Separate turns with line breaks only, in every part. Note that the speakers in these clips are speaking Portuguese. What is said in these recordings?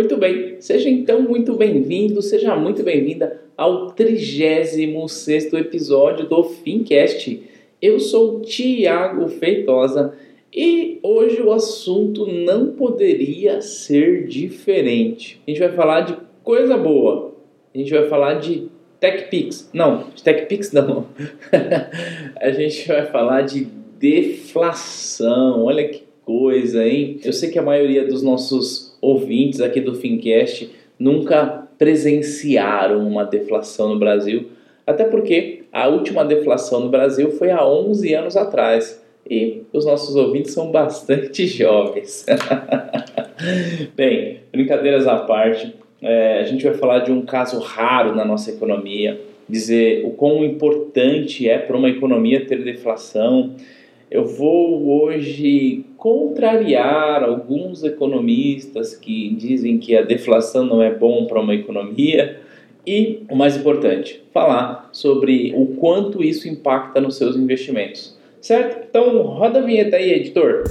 Muito bem, seja então muito bem-vindo, seja muito bem-vinda ao 36 episódio do Fincast. Eu sou Tiago Feitosa e hoje o assunto não poderia ser diferente. A gente vai falar de coisa boa, a gente vai falar de TechPix. Não, de TechPix não. a gente vai falar de deflação. Olha que coisa, hein? Eu sei que a maioria dos nossos ouvintes aqui do Fincast nunca presenciaram uma deflação no Brasil, até porque a última deflação no Brasil foi há 11 anos atrás e os nossos ouvintes são bastante jovens. Bem, brincadeiras à parte, é, a gente vai falar de um caso raro na nossa economia, dizer o quão importante é para uma economia ter deflação eu vou hoje contrariar alguns economistas que dizem que a deflação não é bom para uma economia e, o mais importante, falar sobre o quanto isso impacta nos seus investimentos. Certo? Então, roda a vinheta aí, editor.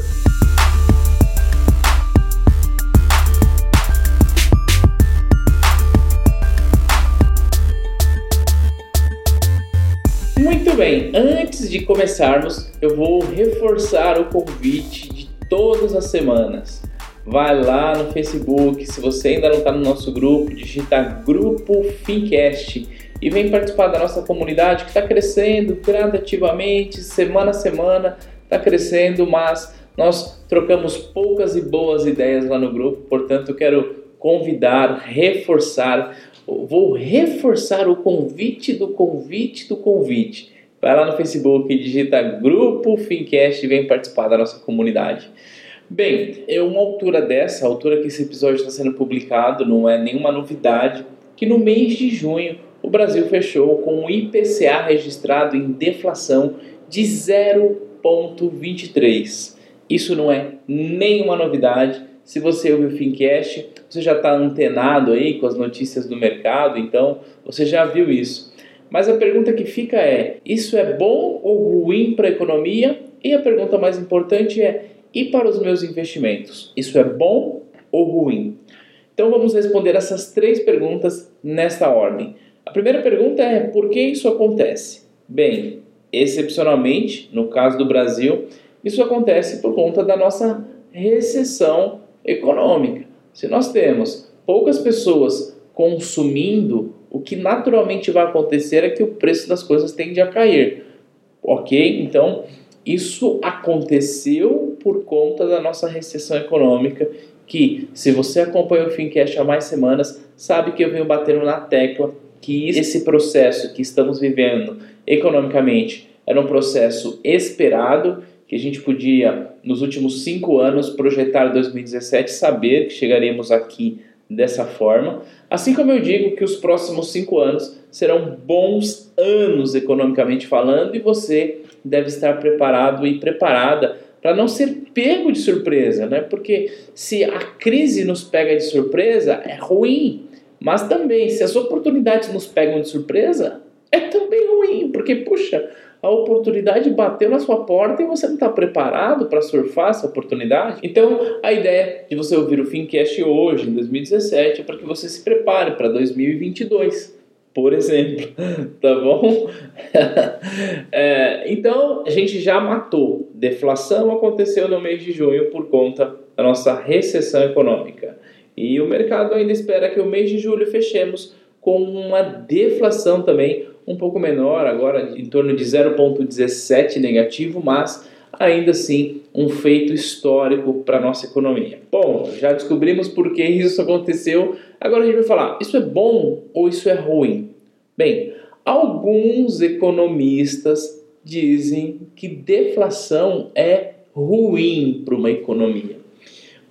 bem, antes de começarmos, eu vou reforçar o convite todas as semanas. Vai lá no Facebook, se você ainda não está no nosso grupo, digita Grupo Fincast e vem participar da nossa comunidade que está crescendo gradativamente, semana a semana, está crescendo, mas nós trocamos poucas e boas ideias lá no grupo, portanto, quero convidar, reforçar, vou reforçar o convite do convite do convite Vai lá no Facebook, digita Grupo Fincast e vem participar da nossa comunidade. Bem, é uma altura dessa, a altura que esse episódio está sendo publicado, não é nenhuma novidade, que no mês de junho o Brasil fechou com um IPCA registrado em deflação de 0,23. Isso não é nenhuma novidade. Se você ouviu o Fincast, você já está antenado aí com as notícias do mercado, então você já viu isso. Mas a pergunta que fica é: isso é bom ou ruim para a economia? E a pergunta mais importante é: e para os meus investimentos? Isso é bom ou ruim? Então vamos responder essas três perguntas nesta ordem. A primeira pergunta é: por que isso acontece? Bem, excepcionalmente, no caso do Brasil, isso acontece por conta da nossa recessão econômica. Se nós temos poucas pessoas consumindo o que naturalmente vai acontecer é que o preço das coisas tende a cair. Ok? Então, isso aconteceu por conta da nossa recessão econômica, que se você acompanha o Fincast há mais semanas, sabe que eu venho batendo na tecla que esse processo que estamos vivendo economicamente era um processo esperado, que a gente podia, nos últimos cinco anos, projetar 2017, saber que chegaríamos aqui dessa forma. Assim como eu digo que os próximos cinco anos serão bons anos economicamente falando e você deve estar preparado e preparada para não ser pego de surpresa, né? Porque se a crise nos pega de surpresa é ruim, mas também se as oportunidades nos pegam de surpresa é também ruim, porque puxa, a oportunidade bateu na sua porta e você não está preparado para surfar essa oportunidade. Então, a ideia de você ouvir o Fincast hoje, em 2017, é para que você se prepare para 2022 por exemplo, tá bom? é, então a gente já matou. Deflação aconteceu no mês de junho por conta da nossa recessão econômica. E o mercado ainda espera que o mês de julho fechemos com uma deflação também um pouco menor, agora em torno de 0,17 negativo, mas ainda assim um feito histórico para a nossa economia. Bom, já descobrimos por que isso aconteceu, agora a gente vai falar: isso é bom ou isso é ruim? Bem, alguns economistas dizem que deflação é ruim para uma economia.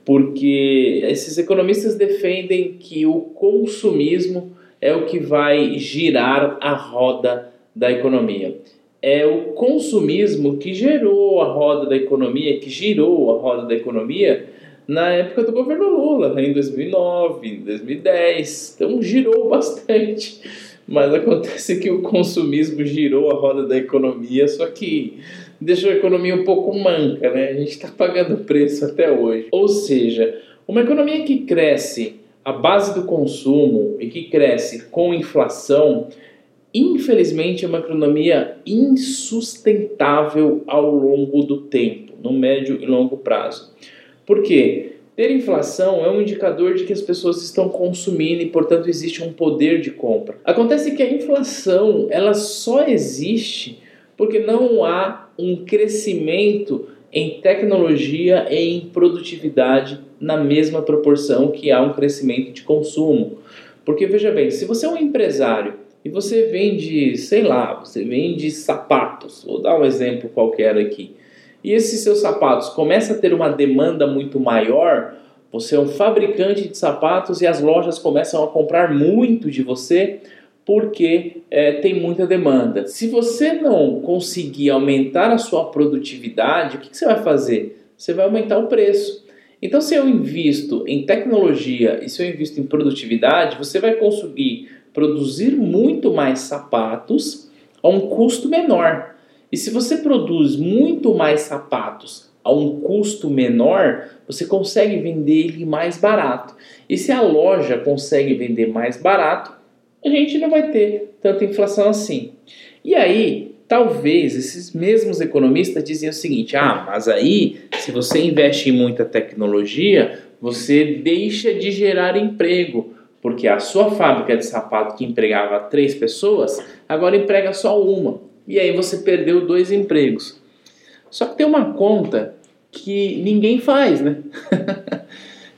Porque esses economistas defendem que o consumismo é o que vai girar a roda da economia. É o consumismo que gerou a roda da economia, que girou a roda da economia na época do governo Lula, em 2009, em 2010. Então girou bastante. Mas acontece que o consumismo girou a roda da economia, só que deixou a economia um pouco manca, né? A gente está pagando preço até hoje. Ou seja, uma economia que cresce a base do consumo e que cresce com inflação, infelizmente é uma economia insustentável ao longo do tempo, no médio e longo prazo. Por quê? Ter inflação é um indicador de que as pessoas estão consumindo e, portanto, existe um poder de compra. Acontece que a inflação ela só existe porque não há um crescimento em tecnologia e em produtividade na mesma proporção que há um crescimento de consumo. Porque veja bem, se você é um empresário e você vende, sei lá, você vende sapatos, vou dar um exemplo qualquer aqui, e esses seus sapatos começam a ter uma demanda muito maior, você é um fabricante de sapatos e as lojas começam a comprar muito de você porque é, tem muita demanda. Se você não conseguir aumentar a sua produtividade, o que, que você vai fazer? Você vai aumentar o preço. Então, se eu invisto em tecnologia e se eu invisto em produtividade, você vai conseguir produzir muito mais sapatos a um custo menor. E se você produz muito mais sapatos a um custo menor, você consegue vender ele mais barato. E se a loja consegue vender mais barato, a gente não vai ter tanta inflação assim. E aí, talvez esses mesmos economistas diziam o seguinte: ah, mas aí, se você investe em muita tecnologia, você deixa de gerar emprego, porque a sua fábrica de sapato que empregava três pessoas, agora emprega só uma. E aí você perdeu dois empregos. Só que tem uma conta que ninguém faz, né?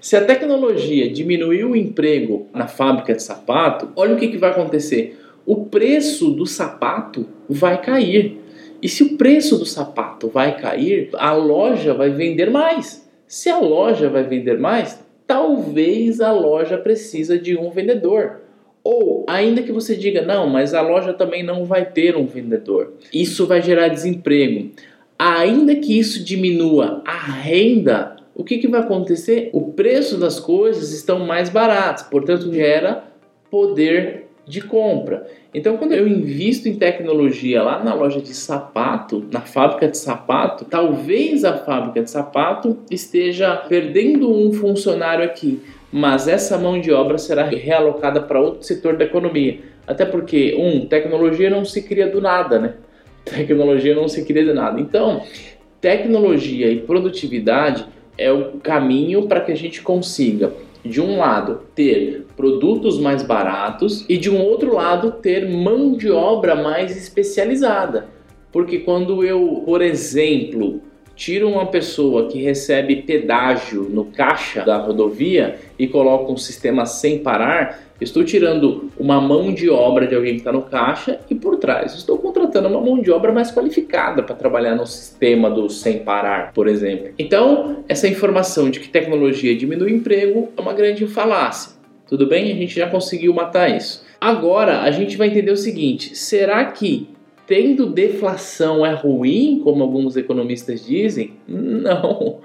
Se a tecnologia diminuiu o emprego na fábrica de sapato, olha o que, que vai acontecer. O preço do sapato vai cair. E se o preço do sapato vai cair, a loja vai vender mais. Se a loja vai vender mais, talvez a loja precisa de um vendedor. Ou ainda que você diga, não, mas a loja também não vai ter um vendedor. Isso vai gerar desemprego. Ainda que isso diminua a renda o que, que vai acontecer? O preço das coisas estão mais baratos, portanto gera poder de compra. Então, quando eu invisto em tecnologia lá na loja de sapato, na fábrica de sapato, talvez a fábrica de sapato esteja perdendo um funcionário aqui, mas essa mão de obra será realocada para outro setor da economia. Até porque, um, tecnologia não se cria do nada, né? Tecnologia não se cria do nada. Então, tecnologia e produtividade é o caminho para que a gente consiga, de um lado, ter produtos mais baratos e de um outro lado, ter mão de obra mais especializada. Porque quando eu, por exemplo, tiro uma pessoa que recebe pedágio no caixa da rodovia e coloco um sistema sem parar, estou tirando uma mão de obra de alguém que está no caixa e por trás estou contratando uma mão de obra mais qualificada para trabalhar no sistema do sem parar, por exemplo. Então, essa informação de que tecnologia diminui o emprego é uma grande falácia. Tudo bem? A gente já conseguiu matar isso. Agora a gente vai entender o seguinte: será que tendo deflação é ruim, como alguns economistas dizem? Não.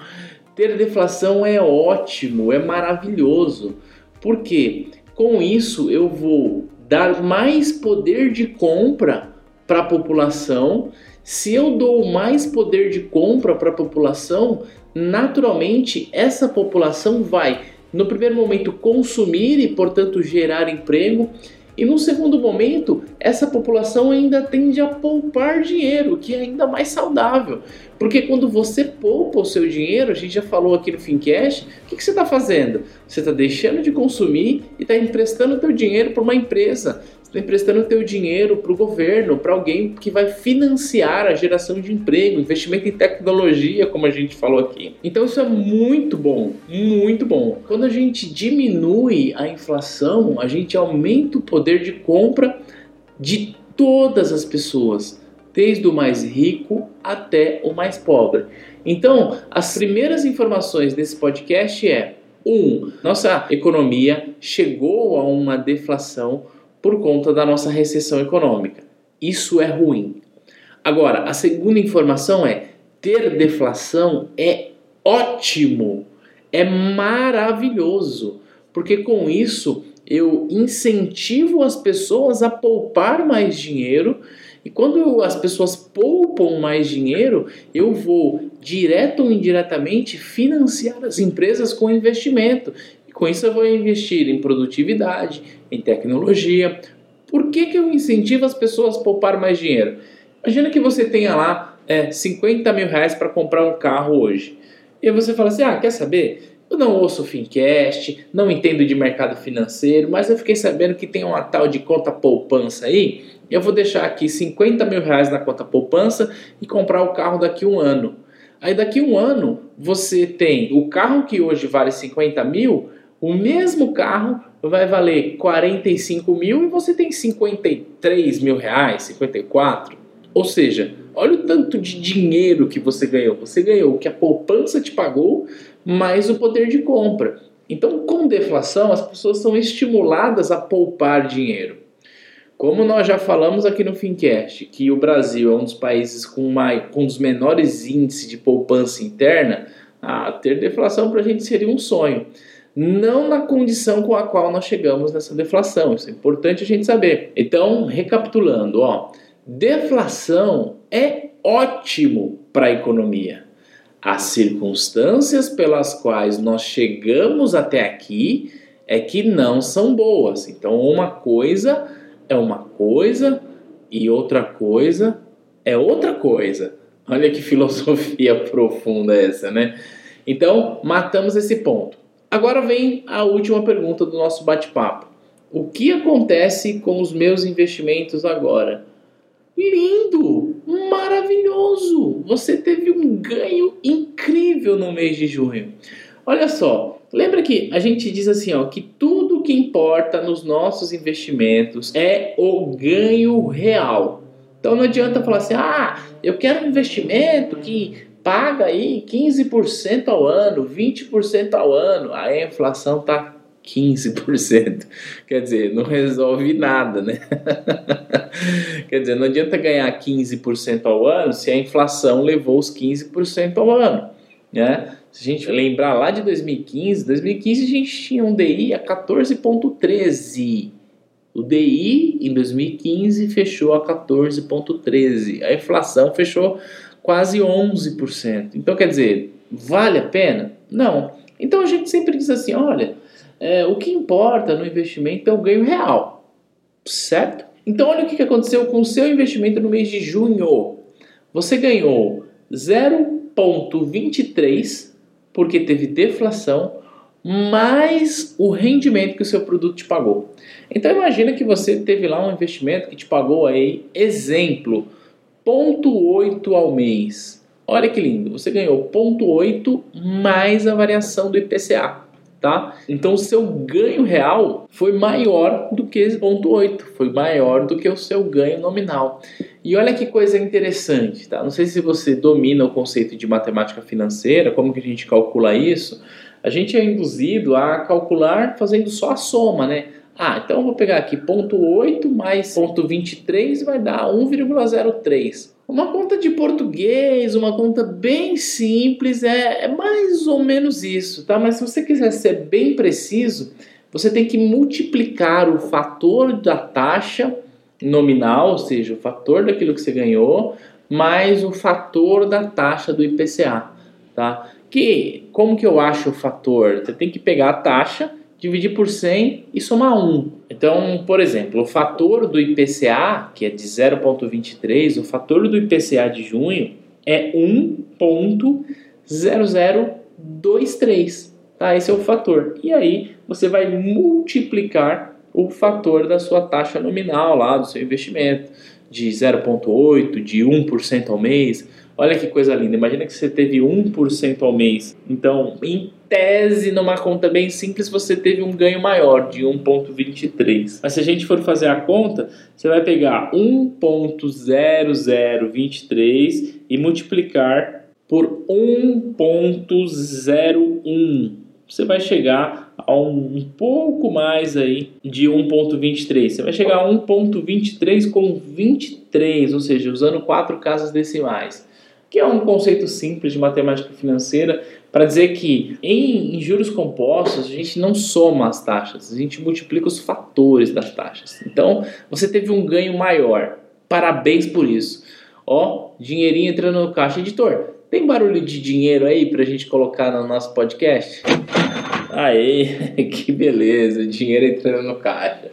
Ter deflação é ótimo, é maravilhoso. Por quê? Com isso eu vou dar mais poder de compra para a população. Se eu dou mais poder de compra para a população, naturalmente essa população vai, no primeiro momento, consumir e, portanto, gerar emprego e no segundo momento, essa população ainda tende a poupar dinheiro, que é ainda mais saudável. Porque quando você poupa o seu dinheiro, a gente já falou aqui no Fincast, o que, que você está fazendo? Você está deixando de consumir e está emprestando o seu dinheiro para uma empresa emprestando teu dinheiro para o governo, para alguém que vai financiar a geração de emprego, investimento em tecnologia, como a gente falou aqui. Então isso é muito bom, muito bom. Quando a gente diminui a inflação, a gente aumenta o poder de compra de todas as pessoas, desde o mais rico até o mais pobre. Então, as primeiras informações desse podcast é: um, nossa economia chegou a uma deflação por conta da nossa recessão econômica. Isso é ruim. Agora, a segunda informação é: ter deflação é ótimo, é maravilhoso, porque com isso eu incentivo as pessoas a poupar mais dinheiro. E quando as pessoas poupam mais dinheiro, eu vou direto ou indiretamente financiar as empresas com investimento Com isso eu vou investir em produtividade, em tecnologia. Por que, que eu incentivo as pessoas a poupar mais dinheiro? Imagina que você tenha lá é, 50 mil reais para comprar um carro hoje. E você fala assim: ah, quer saber? Eu não ouço Fincast, não entendo de mercado financeiro, mas eu fiquei sabendo que tem uma tal de conta poupança aí. Eu vou deixar aqui 50 mil reais na conta poupança e comprar o carro daqui um ano. Aí daqui um ano você tem o carro que hoje vale 50 mil, o mesmo carro vai valer 45 mil e você tem 53 mil reais, 54. Ou seja, olha o tanto de dinheiro que você ganhou. Você ganhou o que a poupança te pagou, mais o poder de compra. Então, com deflação, as pessoas são estimuladas a poupar dinheiro. Como nós já falamos aqui no Fincast, que o Brasil é um dos países com, mais, com um dos menores índices de poupança interna, ah, ter deflação para a gente seria um sonho. Não na condição com a qual nós chegamos nessa deflação. Isso é importante a gente saber. Então, recapitulando, ó, deflação é ótimo para a economia. As circunstâncias pelas quais nós chegamos até aqui é que não são boas. Então, uma coisa é uma coisa e outra coisa é outra coisa. Olha que filosofia profunda essa, né? Então, matamos esse ponto. Agora vem a última pergunta do nosso bate-papo. O que acontece com os meus investimentos agora? Lindo! Maravilhoso! Você teve um ganho incrível no mês de junho. Olha só, lembra que a gente diz assim, ó, que tudo que importa nos nossos investimentos é o ganho real. Então não adianta falar assim, ah, eu quero um investimento que paga aí 15% ao ano, 20% ao ano. Aí a inflação tá 15%. Quer dizer, não resolve nada, né? Quer dizer, não adianta ganhar 15% ao ano se a inflação levou os 15% ao ano, né? Se a gente lembrar lá de 2015, 2015 a gente tinha um DI a 14,13. O DI em 2015 fechou a 14,13. A inflação fechou quase 11%. Então, quer dizer, vale a pena? Não. Então a gente sempre diz assim: olha, é, o que importa no investimento é o ganho real, certo? Então, olha o que aconteceu com o seu investimento no mês de junho. Você ganhou 0,23 porque teve deflação mais o rendimento que o seu produto te pagou. Então imagina que você teve lá um investimento que te pagou aí, exemplo, 0,8 ao mês. Olha que lindo, você ganhou 0,8 mais a variação do IPCA tá? Então o seu ganho real foi maior do que 0,8, foi maior do que o seu ganho nominal. E olha que coisa interessante, tá? Não sei se você domina o conceito de matemática financeira, como que a gente calcula isso. A gente é induzido a calcular fazendo só a soma, né? Ah, então eu vou pegar aqui ponto 8 mais ponto 23 vai dar 1,03. Uma conta de português, uma conta bem simples, é, é mais ou menos isso, tá? Mas se você quiser ser bem preciso, você tem que multiplicar o fator da taxa nominal, ou seja, o fator daquilo que você ganhou, mais o fator da taxa do IPCA, tá? Que como que eu acho o fator? Você tem que pegar a taxa dividir por 100 e somar 1. Então, por exemplo, o fator do IPCA, que é de 0,23, o fator do IPCA de junho é 1,0023. Tá? Esse é o fator. E aí você vai multiplicar o fator da sua taxa nominal lá do seu investimento, de 0,8, de 1% ao mês. Olha que coisa linda. Imagina que você teve 1% ao mês. Então, em tese, numa conta bem simples, você teve um ganho maior de 1,23. Mas se a gente for fazer a conta, você vai pegar 1,0023 e multiplicar por 1,01. Você vai chegar a um, pouco mais aí de 1,23. Você vai chegar a 1,23 com 23, ou seja, usando quatro casas decimais que é um conceito simples de matemática financeira para dizer que em, em, juros compostos a gente não soma as taxas, a gente multiplica os fatores das taxas. Então você teve um ganho maior. Parabéns por isso. Ó, dinheirinho entrando no caixa. Editor, tem barulho de dinheiro aí para a gente colocar no nosso podcast? Aí, que beleza, dinheiro entrando no caixa.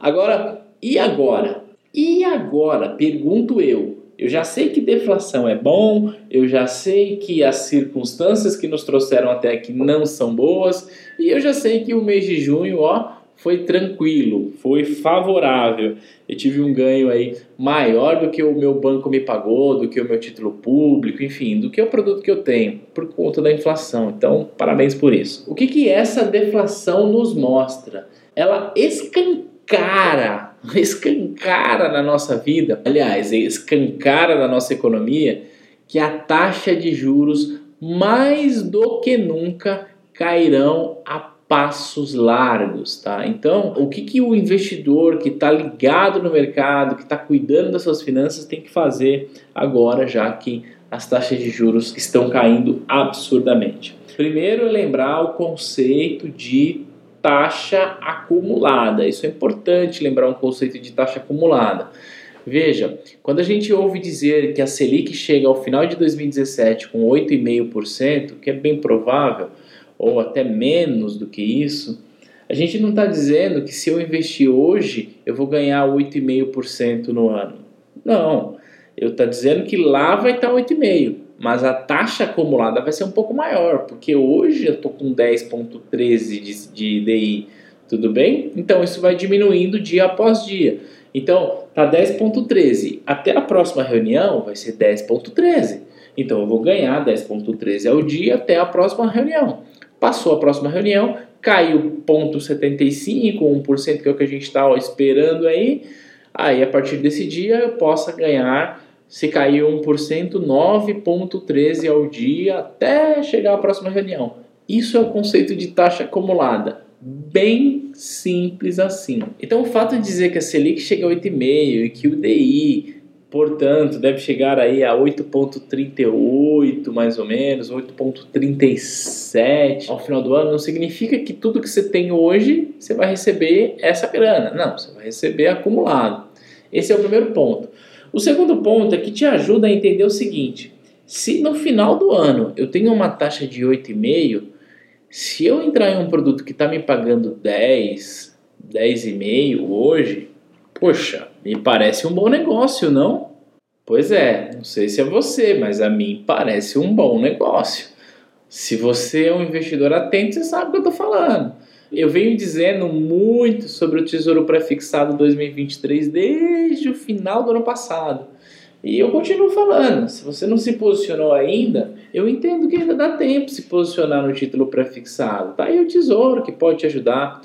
Agora, e agora? E agora? Pergunto eu. Eu já sei que deflação é bom, eu já sei que as circunstâncias que nos trouxeram até aqui não são boas, e eu já sei que o mês de junho, ó, foi tranquilo, foi favorável. Eu tive um ganho aí maior do que o meu banco me pagou, do que o meu título público, enfim, do que o produto que eu tenho, por conta da inflação. Então, parabéns por isso. O que, que essa deflação nos mostra? Ela escancara, escancara na nossa vida, aliás, escancara na nossa economia, que a taxa de juros mais do que nunca cairão a passos largos, tá? Então, o que, que o investidor que está ligado no mercado, que está cuidando das suas finanças, tem que fazer agora, já que as taxas de juros estão caindo absurdamente? Primeiro lembrar o conceito de taxa acumulada. Isso é importante lembrar um conceito de taxa acumulada. Veja, quando a gente ouve dizer que a Selic chega ao final de 2017 com 8,5%, que é bem provável, ou até menos do que isso, a gente não está dizendo que se eu investir hoje eu vou ganhar 8,5% no ano. Não, eu estou dizendo que lá vai estar tá 8,5%, mas a taxa acumulada vai ser um pouco maior, porque hoje eu estou com 10,13% de, de DI, tudo bem? Então isso vai diminuindo dia após dia. Então tá 10,13%, até a próxima reunião vai ser 10,13%. Então eu vou ganhar 10,13 ao dia até a próxima reunião. Passou a próxima reunião, caiu 0,75, 1%, que é o que a gente está esperando aí. Aí, a partir desse dia, eu possa ganhar, se cair 1%, 9,13 ao dia até chegar à próxima reunião. Isso é o conceito de taxa acumulada. Bem simples assim. Então, o fato de dizer que a Selic chega a 8,5 e que o DI Portanto, deve chegar aí a 8.38 mais ou menos, 8.37 ao final do ano. Não significa que tudo que você tem hoje você vai receber essa grana. Não, você vai receber acumulado. Esse é o primeiro ponto. O segundo ponto é que te ajuda a entender o seguinte: se no final do ano eu tenho uma taxa de 8,5, se eu entrar em um produto que está me pagando 10, 10,5 hoje, poxa, me parece um bom negócio, não? Pois é, não sei se é você, mas a mim parece um bom negócio. Se você é um investidor atento, você sabe o que eu estou falando. Eu venho dizendo muito sobre o Tesouro Prefixado 2023 desde o final do ano passado. E eu continuo falando. Se você não se posicionou ainda, eu entendo que ainda dá tempo de se posicionar no título prefixado. Tá aí o Tesouro que pode te ajudar.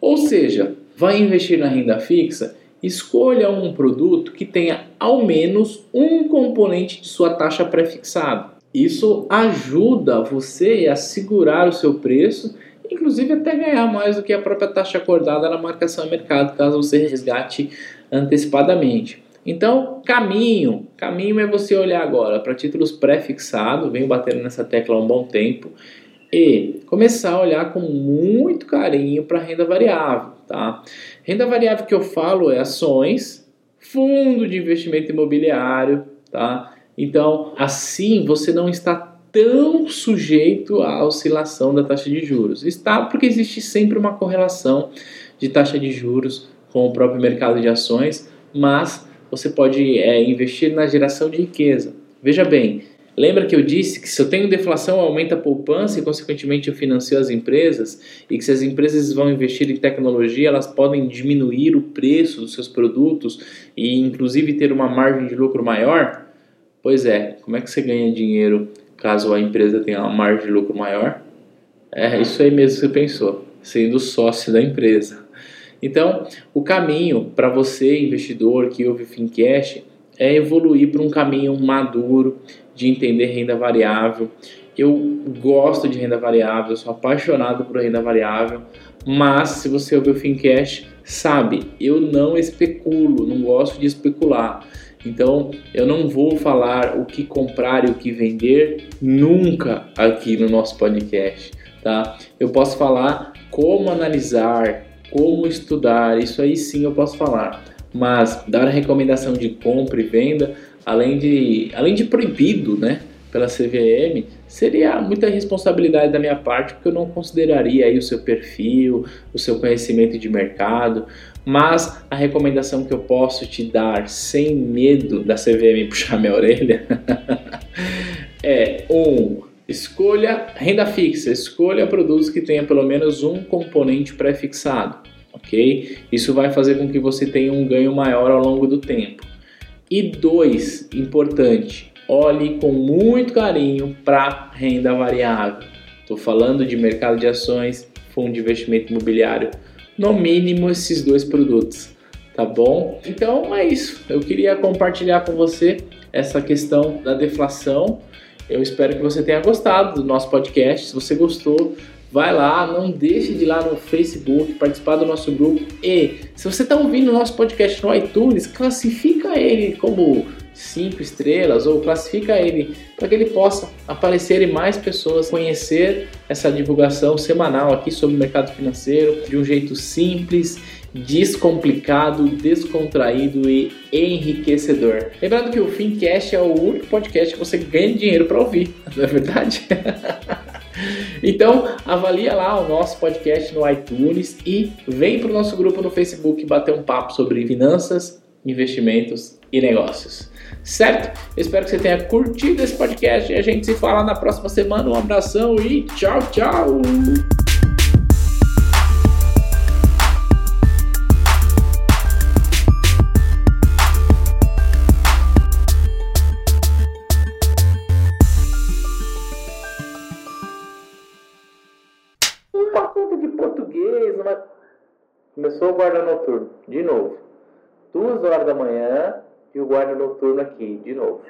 Ou seja, vai investir na renda fixa escolha um produto que tenha ao menos um componente de sua taxa prefixado. Isso ajuda você a segurar o seu preço, inclusive até ganhar mais do que a própria taxa acordada na marcação a mercado, caso você resgate antecipadamente. Então, caminho, caminho é você olhar agora para títulos pré-fixados, venho batendo nessa tecla há um bom tempo, e começar a olhar com muito carinho para renda variável, tá? Renda variável que eu falo é ações, fundo de investimento imobiliário, tá? Então, assim você não está tão sujeito à oscilação da taxa de juros. Está porque existe sempre uma correlação de taxa de juros com o próprio mercado de ações, mas você pode é, investir na geração de riqueza. Veja bem, Lembra que eu disse que se eu tenho deflação, aumenta a poupança e, consequentemente, eu financio as empresas? E que se as empresas vão investir em tecnologia, elas podem diminuir o preço dos seus produtos e, inclusive, ter uma margem de lucro maior? Pois é, como é que você ganha dinheiro caso a empresa tenha uma margem de lucro maior? É isso aí mesmo que você pensou, sendo sócio da empresa. Então, o caminho para você, investidor que ouve o Fincast, é evoluir para um caminho maduro de entender renda variável. Eu gosto de renda variável, eu sou apaixonado por renda variável, mas se você ouvir o Fincast, sabe, eu não especulo, não gosto de especular. Então, eu não vou falar o que comprar e o que vender nunca aqui no nosso podcast, tá? Eu posso falar como analisar, como estudar, isso aí sim eu posso falar. Mas dar recomendação de compra e venda além de, além de proibido né, pela CVM, seria muita responsabilidade da minha parte, porque eu não consideraria aí o seu perfil, o seu conhecimento de mercado, mas a recomendação que eu posso te dar sem medo da CVM puxar minha orelha é um escolha renda fixa, escolha produtos que tenha pelo menos um componente pré-fixado, ok? Isso vai fazer com que você tenha um ganho maior ao longo do tempo. E dois, importante, olhe com muito carinho para renda variável. Estou falando de mercado de ações, fundo de investimento imobiliário, no mínimo esses dois produtos, tá bom? Então é isso. Eu queria compartilhar com você essa questão da deflação. Eu espero que você tenha gostado do nosso podcast. Se você gostou, vai lá, não deixe de ir lá no Facebook, participar do nosso grupo. E se você está ouvindo o nosso podcast no iTunes, classifica ele como cinco estrelas ou classifica ele para que ele possa aparecer e mais pessoas conhecer essa divulgação semanal aqui sobre o mercado financeiro de um jeito simples, descomplicado, descontraído e enriquecedor. Lembrando que o Fincast é o único podcast que você ganha dinheiro para ouvir, não é verdade? Então, avalia lá o nosso podcast no iTunes e vem para o nosso grupo no Facebook bater um papo sobre finanças, investimentos e negócios. Certo? espero que você tenha curtido esse podcast e a gente se fala na próxima semana. Um abração e tchau, tchau! Começou o guarda noturno, de novo. Duas horas da manhã e o guarda noturno aqui, de novo.